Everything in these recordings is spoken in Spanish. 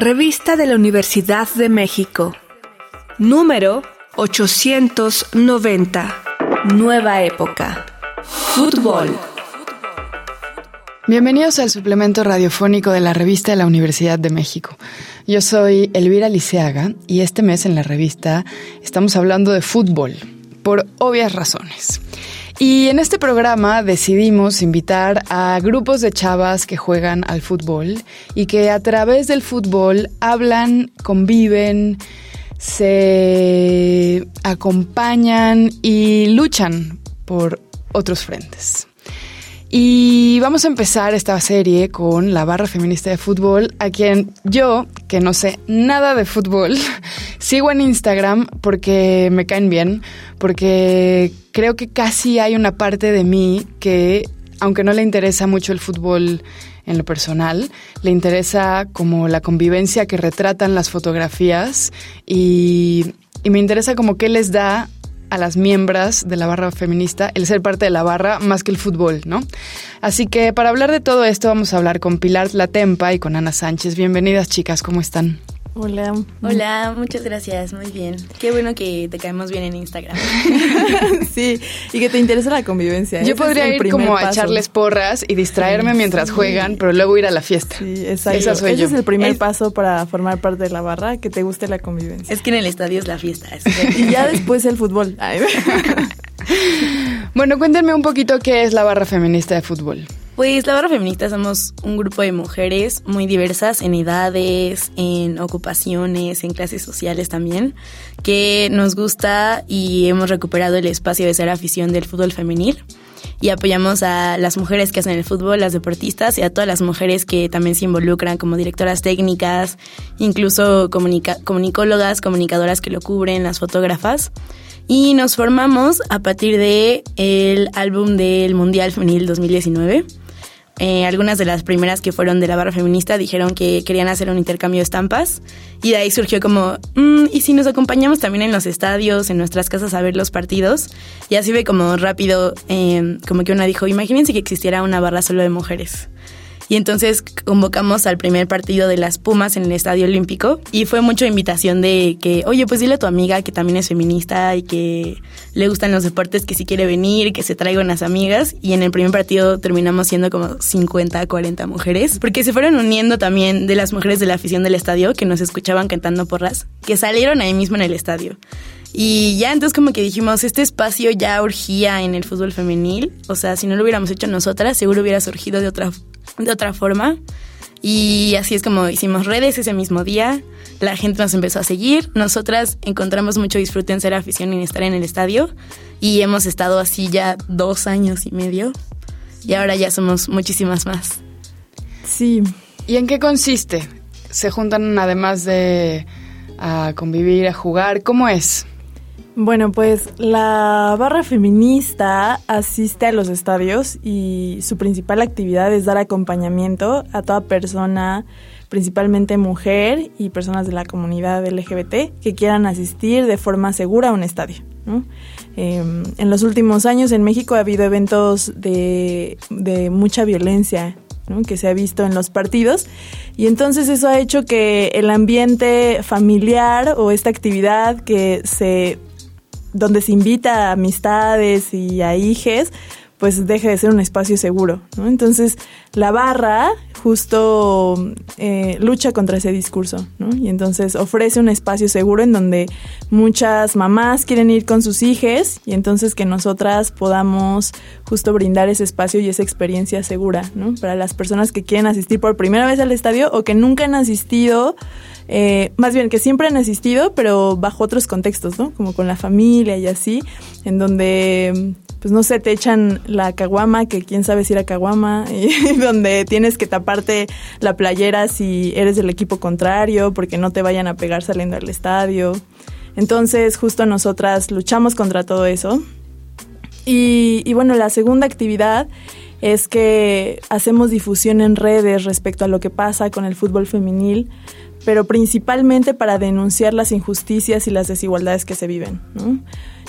Revista de la Universidad de México. Número 890. Nueva época. Fútbol. Bienvenidos al suplemento radiofónico de la revista de la Universidad de México. Yo soy Elvira Liceaga y este mes en la revista estamos hablando de fútbol, por obvias razones. Y en este programa decidimos invitar a grupos de chavas que juegan al fútbol y que a través del fútbol hablan, conviven, se acompañan y luchan por otros frentes. Y vamos a empezar esta serie con la barra feminista de fútbol, a quien yo, que no sé nada de fútbol, sigo en Instagram porque me caen bien, porque creo que casi hay una parte de mí que, aunque no le interesa mucho el fútbol en lo personal, le interesa como la convivencia que retratan las fotografías y, y me interesa como qué les da a las miembros de la barra feminista el ser parte de la barra más que el fútbol, ¿no? Así que para hablar de todo esto vamos a hablar con Pilar Latempa y con Ana Sánchez. Bienvenidas chicas, ¿cómo están? Hola. Hola, muchas gracias, muy bien. Qué bueno que te caemos bien en Instagram. sí, y que te interesa la convivencia. Yo podría ir como a echarles porras y distraerme mientras juegan, pero luego ir a la fiesta. Sí, exacto. Ese es el primer paso para formar parte de la barra, que te guste la convivencia. Es que en el estadio es la fiesta. y ya después el fútbol. bueno, cuéntenme un poquito qué es la barra feminista de fútbol. Pues la barra feminista somos un grupo de mujeres muy diversas en edades, en ocupaciones, en clases sociales también, que nos gusta y hemos recuperado el espacio de ser afición del fútbol femenil y apoyamos a las mujeres que hacen el fútbol, las deportistas y a todas las mujeres que también se involucran como directoras técnicas, incluso comunicólogas, comunicadoras que lo cubren, las fotógrafas. Y nos formamos a partir de el álbum del Mundial Femenil 2019 eh, algunas de las primeras que fueron de la barra feminista dijeron que querían hacer un intercambio de estampas y de ahí surgió como, mm, ¿y si nos acompañamos también en los estadios, en nuestras casas a ver los partidos? Y así ve como rápido, eh, como que una dijo, imagínense que existiera una barra solo de mujeres. Y entonces convocamos al primer partido de las Pumas en el Estadio Olímpico y fue mucha invitación de que, oye, pues dile a tu amiga que también es feminista y que le gustan los deportes, que si quiere venir, que se traiga unas amigas. Y en el primer partido terminamos siendo como 50, 40 mujeres, porque se fueron uniendo también de las mujeres de la afición del estadio que nos escuchaban cantando porras, que salieron ahí mismo en el estadio. Y ya entonces como que dijimos, este espacio ya urgía en el fútbol femenil, o sea, si no lo hubiéramos hecho nosotras, seguro hubiera surgido de otra de otra forma. Y así es como hicimos redes ese mismo día. La gente nos empezó a seguir. Nosotras encontramos mucho disfrute en ser afición y en estar en el estadio. Y hemos estado así ya dos años y medio. Y ahora ya somos muchísimas más. Sí. ¿Y en qué consiste? ¿Se juntan además de a convivir, a jugar? ¿Cómo es? Bueno, pues la barra feminista asiste a los estadios y su principal actividad es dar acompañamiento a toda persona, principalmente mujer y personas de la comunidad LGBT que quieran asistir de forma segura a un estadio. Em, en los últimos años en México ha habido eventos de, mucha violencia que se ha visto en los partidos y entonces eso ha hecho que el ambiente familiar o esta actividad que se donde se invita a amistades y a hijes, pues deje de ser un espacio seguro. ¿no? Entonces, la barra justo eh, lucha contra ese discurso, ¿no? Y entonces ofrece un espacio seguro en donde muchas mamás quieren ir con sus hijos y entonces que nosotras podamos justo brindar ese espacio y esa experiencia segura, ¿no? Para las personas que quieren asistir por primera vez al estadio o que nunca han asistido eh, más bien que siempre han existido, pero bajo otros contextos, ¿no? Como con la familia y así, en donde, pues no sé, te echan la caguama, que quién sabe si era caguama, donde tienes que taparte la playera si eres del equipo contrario, porque no te vayan a pegar saliendo al estadio. Entonces, justo nosotras luchamos contra todo eso. Y, y bueno, la segunda actividad es que hacemos difusión en redes respecto a lo que pasa con el fútbol femenil pero principalmente para denunciar las injusticias y las desigualdades que se viven.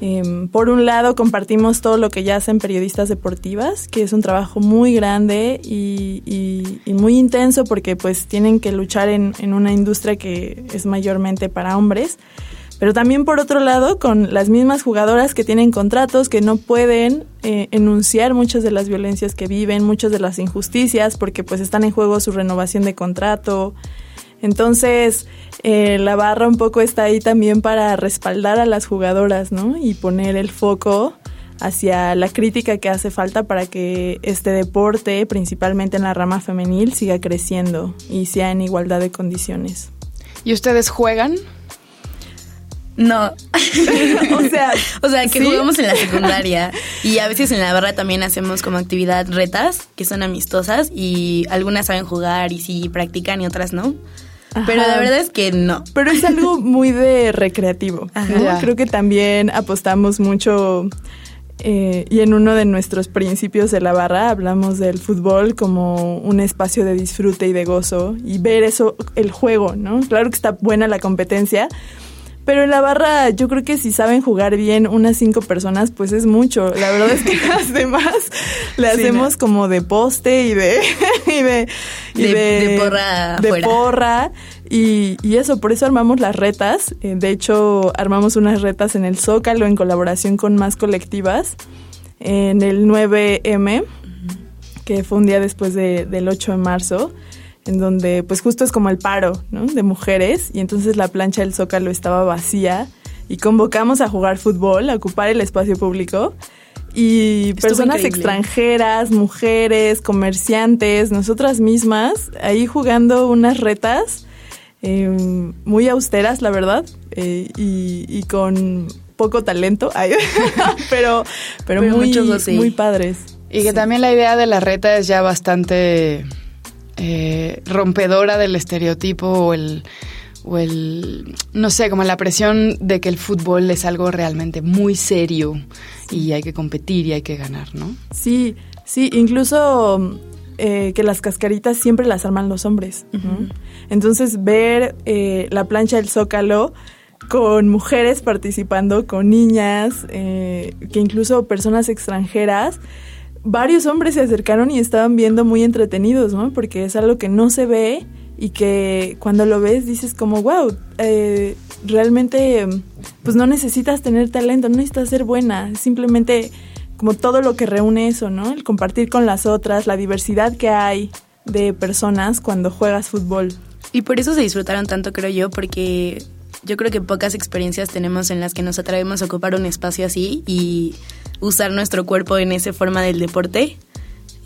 Em, por un lado, compartimos todo lo que ya hacen periodistas deportivas, que es un trabajo muy grande y, muy intenso porque pues tienen que luchar en, una industria que es mayormente para hombres. Pero también por otro lado, con las mismas jugadoras que tienen contratos, que no pueden eh, enunciar muchas de las violencias que viven, muchas de las injusticias, porque pues están en juego su renovación de contrato, entonces, eh, la barra un poco está ahí también para respaldar a las jugadoras, ¿no? Y poner el foco hacia la crítica que hace falta para que este deporte, principalmente en la rama femenil, siga creciendo y sea en igualdad de condiciones. ¿Y ustedes juegan? No. o sea, o sea, que jugamos en la secundaria y a veces en la barra también hacemos como actividad retas que son amistosas y algunas saben jugar y sí practican y otras no. Pero la verdad es que no. Pero es algo muy de recreativo. Creo que también apostamos mucho eh, y en uno de nuestros principios de la barra hablamos del fútbol como un espacio de disfrute y de gozo y ver eso, el juego, ¿no? Claro que está buena la competencia, pero en la barra yo creo que si saben jugar bien unas cinco personas, pues es mucho. La verdad es que las demás le hacemos como de poste y de... y de, de, porra. De porra. Y, y, eso, por eso armamos las retas. Eh, de hecho, armamos unas retas en el Zócalo en colaboración con más colectivas. En el 9M, que fue un día después del 8 de marzo en donde pues justo es como el paro ¿no? de mujeres y entonces la plancha del Zócalo estaba vacía y convocamos a jugar fútbol, a ocupar el espacio público y personas extranjeras, mujeres, comerciantes, nosotras mismas, ahí jugando unas retas em, muy austeras, la verdad, eh, y, con poco talento, pero, pero, muy, muy padres. Y que también la idea de la reta es ya bastante eh, rompedora del estereotipo o el, o el, no sé, como la presión de que el fútbol es algo realmente muy serio y hay que competir y hay que ganar, ¿no? Sí, sí, incluso eh, que las cascaritas siempre las arman los hombres. Entonces ver eh, la plancha del zócalo con mujeres participando, con niñas, que incluso personas extranjeras, varios hombres se acercaron y estaban viendo muy entretenidos, ¿no? Porque es algo que no se ve y que cuando lo ves dices como, wow, eh, realmente pues no necesitas tener talento, no necesitas ser buena, simplemente como todo lo que reúne eso, ¿no? El compartir con las otras, la diversidad que hay de personas cuando juegas fútbol. Y por eso se disfrutaron tanto, creo yo, porque yo creo que pocas experiencias tenemos en las que nos atrevemos a ocupar un espacio así y usar nuestro cuerpo en esa forma del deporte.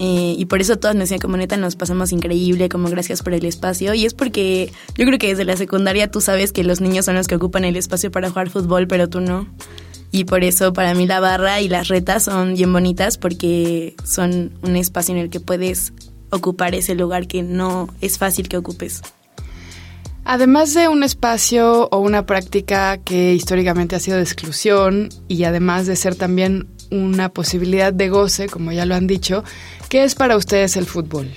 Eh, y por eso todas nos decían como neta nos pasamos increíble, como gracias por el espacio. Y es porque yo creo que desde la secundaria tú sabes que los niños son los que ocupan el espacio para jugar fútbol, pero tú no. Y por eso para mí la barra y las retas son bien bonitas porque son un espacio en el que puedes ocupar ese lugar que no es fácil que ocupes. Además de un espacio o una práctica que históricamente ha sido de exclusión y además de ser también una posibilidad de goce, como ya lo han dicho. ¿Qué es para ustedes el fútbol?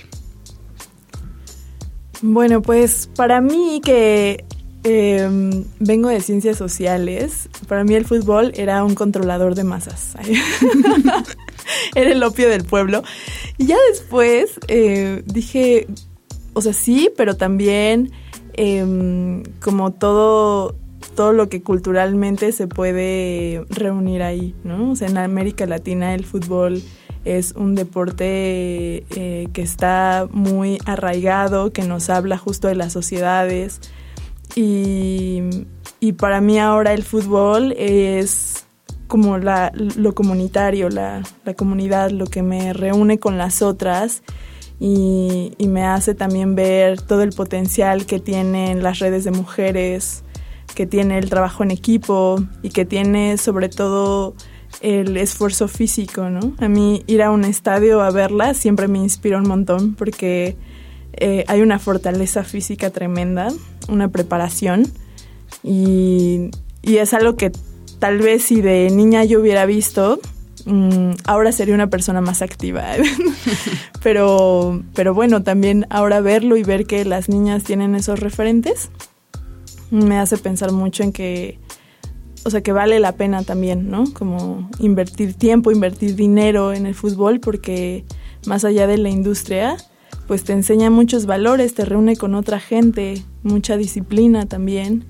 Bueno, pues para mí que em, vengo de ciencias sociales, para mí el fútbol era un controlador de masas. era el opio del pueblo. Y ya después eh, dije, o sea, sí, pero también em, como todo todo lo que culturalmente se puede reunir ahí, ¿no? O sea, en América Latina el fútbol es un deporte eh, que está muy arraigado, que nos habla justo de las sociedades. Y, para mí ahora el fútbol es como la, lo comunitario, la, comunidad, lo que me reúne con las otras y, y me hace también ver todo el potencial que tienen las redes de mujeres que tiene el trabajo en equipo y que tiene sobre todo el esfuerzo físico, ¿no? A mí ir a un estadio a verla siempre me inspira un montón porque eh, hay una fortaleza física tremenda, una preparación y, es algo que tal vez si de niña yo hubiera visto, mm, ahora sería una persona más activa. pero, pero bueno, también ahora verlo y ver que las niñas tienen esos referentes me hace pensar mucho en que o sea, que vale la pena también, ¿no? Como invertir tiempo, invertir dinero en el fútbol, porque más allá de la industria, pues te enseña muchos valores, te reúne con otra gente, mucha disciplina también,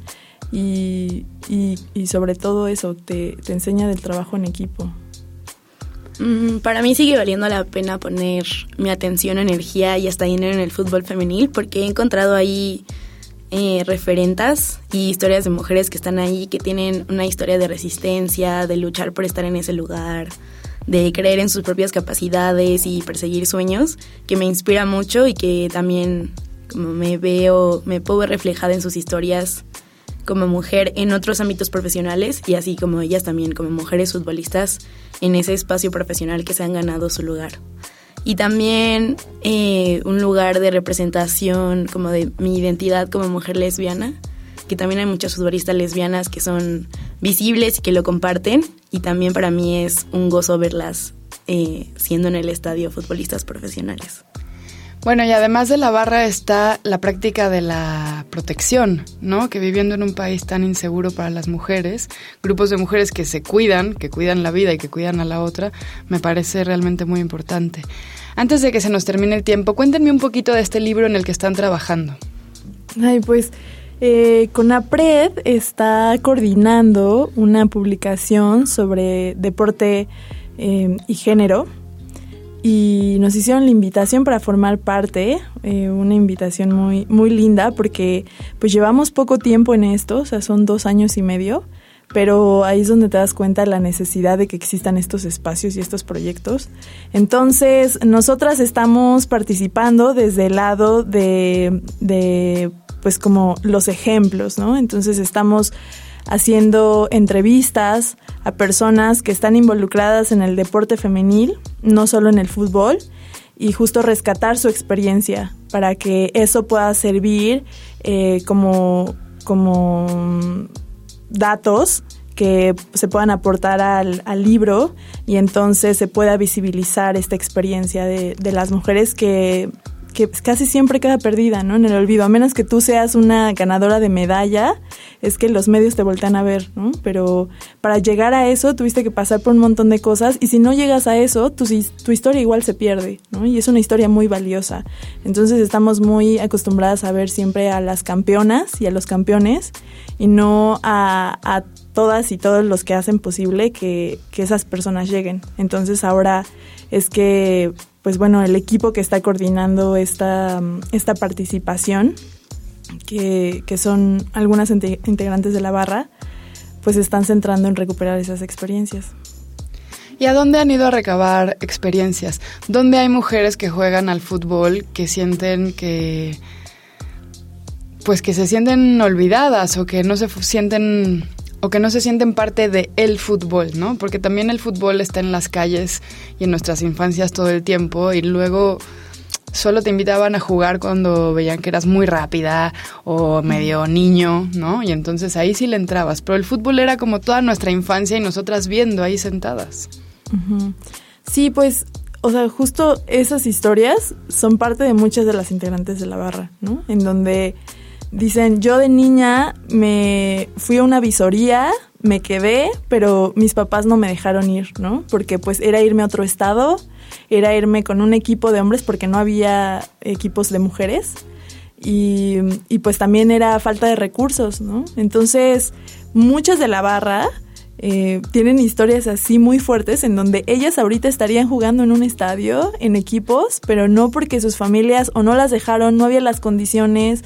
y, y, sobre todo eso, te, te enseña del trabajo en equipo. Mm, para mí sigue valiendo la pena poner mi atención, energía y hasta dinero en el fútbol femenil porque he encontrado ahí eh, referentas y historias de mujeres que están ahí, que tienen una historia de resistencia, de luchar por estar en ese lugar, de creer en sus propias capacidades y perseguir sueños, que me inspira mucho y que también como me veo, me puedo ver reflejada en sus historias como mujer en otros ámbitos profesionales y así como ellas también como mujeres futbolistas en ese espacio profesional que se han ganado su lugar y también eh, un lugar de representación como de mi identidad como mujer lesbiana, que también hay muchas futbolistas lesbianas que son visibles y que lo comparten y también para mí es un gozo verlas eh, siendo en el estadio futbolistas profesionales. Bueno, y además de la barra está la práctica de la protección, ¿no? Que viviendo en un país tan inseguro para las mujeres, grupos de mujeres que se cuidan, que cuidan la vida y que cuidan a la otra, me parece realmente muy importante. Antes de que se nos termine el tiempo, cuéntenme un poquito de este libro en el que están trabajando. Ay, pues eh, CONAPRED está coordinando una publicación sobre deporte eh, y género y nos hicieron la invitación para formar parte, eh, una invitación muy, muy linda porque pues llevamos poco tiempo en esto, o sea, son dos años y medio, pero ahí es donde te das cuenta la necesidad de que existan estos espacios y estos proyectos. Entonces, nosotras estamos participando desde el lado de, de pues como los ejemplos, ¿no? Entonces estamos haciendo entrevistas a personas que están involucradas en el deporte femenil, no solo en el fútbol, y justo rescatar su experiencia para que eso pueda servir eh, como, como datos que se puedan aportar al, libro y entonces se pueda visibilizar esta experiencia de, de las mujeres que que casi siempre queda perdida, ¿no? En el olvido, a menos que tú seas una ganadora de medalla, es que los medios te voltean a ver, ¿no? Pero para llegar a eso tuviste que pasar por un montón de cosas y si no llegas a eso, tu, tu historia igual se pierde, ¿no? Y es una historia muy valiosa. Entonces estamos muy acostumbradas a ver siempre a las campeonas y a los campeones y no a, a todas y todos los que hacen posible que, que esas personas lleguen. Entonces ahora es que pues bueno, el equipo que está coordinando esta, esta participación, que, son algunas integrantes de la barra, pues están centrando en recuperar esas experiencias. ¿Y a dónde han ido a recabar experiencias? ¿Dónde hay mujeres que juegan al fútbol que sienten que pues que se sienten olvidadas o que no se sienten o que no se sienten parte de el fútbol, ¿no? Porque también el fútbol está en las calles y en nuestras infancias todo el tiempo y luego solo te invitaban a jugar cuando veían que eras muy rápida o medio niño, ¿no? Y entonces ahí sí le entrabas, pero el fútbol era como toda nuestra infancia y nosotras viendo ahí sentadas. Sí, pues o sea, justo esas historias son parte de muchas de las integrantes de la barra, ¿no? En donde Dicen, yo de niña me fui a una visoría, me quedé, pero mis papás no me dejaron ir, ¿no? Porque pues era irme a otro estado, era irme con un equipo de hombres porque no había equipos de mujeres. Y, y pues también era falta de recursos, ¿no? Entonces, muchas de la barra eh, tienen historias así muy fuertes en donde ellas ahorita estarían jugando en un estadio, en equipos, pero no porque sus familias o no las dejaron, no había las condiciones,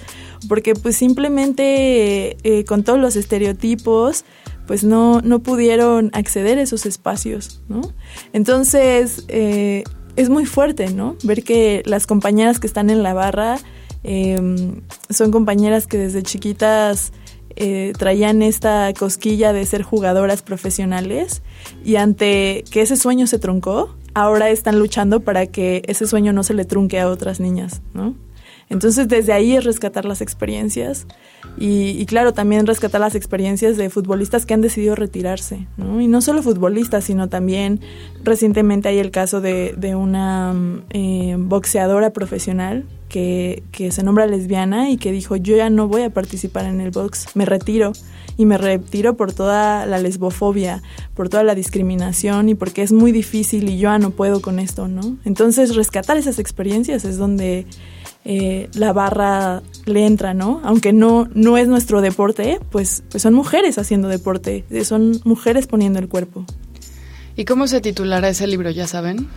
porque pues simplemente eh, con todos los estereotipos, pues no, no pudieron acceder a esos espacios, ¿no? Entonces, eh, es muy fuerte, ¿no? Ver que las compañeras que están en la barra son compañeras que desde chiquitas eh, traían esta cosquilla de ser jugadoras profesionales y ante que ese sueño se truncó, ahora están luchando para que ese sueño no se le trunque a otras niñas, ¿no? Entonces desde ahí es rescatar las experiencias y, claro, también rescatar las experiencias de futbolistas que han decidido retirarse. Y no solo futbolistas, sino también recientemente hay el caso de, una eh, boxeadora profesional que, que se nombra lesbiana y que dijo yo ya no voy a participar en el box, me retiro y me retiro por toda la lesbofobia, por toda la discriminación y porque es muy difícil y yo ya no puedo con esto, ¿no? Entonces rescatar esas experiencias es donde eh, la barra le entra, ¿no? Aunque no, no es nuestro deporte, pues, pues son mujeres haciendo deporte, son mujeres poniendo el cuerpo. ¿Y cómo se titulará ese libro, ya saben?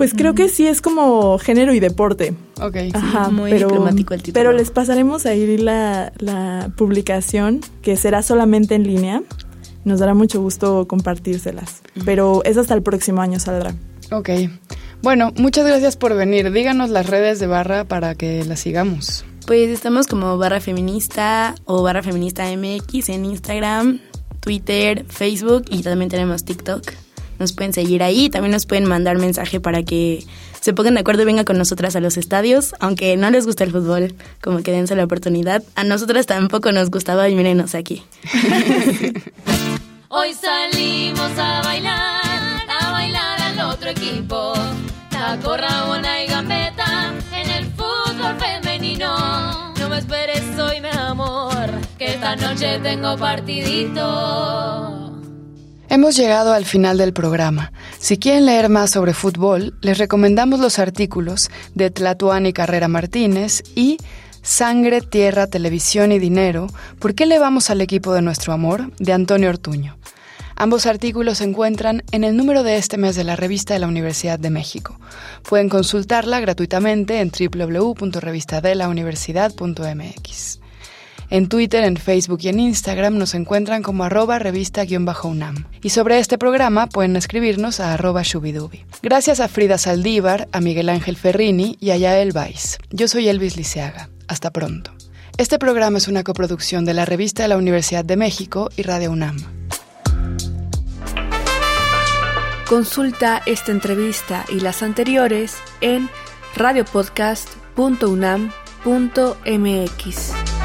Pues creo que sí es como género y deporte. Ok. Ajá, muy pero, diplomático el título. Pero les pasaremos a ir la, la publicación, que será solamente en línea. Nos dará mucho gusto compartírselas. Pero es hasta el próximo año saldrá. Ok. Bueno, muchas gracias por venir. Díganos las redes de Barra para que las sigamos. Pues estamos como Barra Feminista o Barra Feminista MX en Instagram, Twitter, Facebook y también tenemos TikTok nos pueden seguir ahí. También nos pueden mandar mensaje para que se pongan de acuerdo y vengan con nosotras a los estadios. Aunque no les gusta el fútbol, como que dense la oportunidad. A nosotras tampoco nos gustaba y mírenos aquí. Hoy salimos a bailar, a bailar al otro equipo. Taco, Rabona y Gambeta en el fútbol femenino. No me esperes hoy, mi amor, que esta noche tengo partidito. Hemos llegado al final del programa. Si quieren leer más sobre fútbol, les recomendamos los artículos de Tlatuán y Carrera Martínez y Sangre, Tierra, Televisión y Dinero, ¿por qué le vamos al equipo de nuestro amor? de Antonio Ortuño. Ambos artículos se encuentran en el número de este mes de la revista de la Universidad de México. Pueden consultarla gratuitamente en www.revistadelauniversidad.mx. En Twitter, en Facebook y en Instagram nos encuentran como arroba revista-unam. Y sobre este programa pueden escribirnos a arroba shubidubi. Gracias a Frida Saldívar, a Miguel Ángel Ferrini y a Yael Weiss. Yo soy Elvis Liceaga. Hasta pronto. Este programa es una coproducción de la revista de la Universidad de México y Radio UNAM. Consulta esta entrevista y las anteriores en radiopodcast.unam.mx.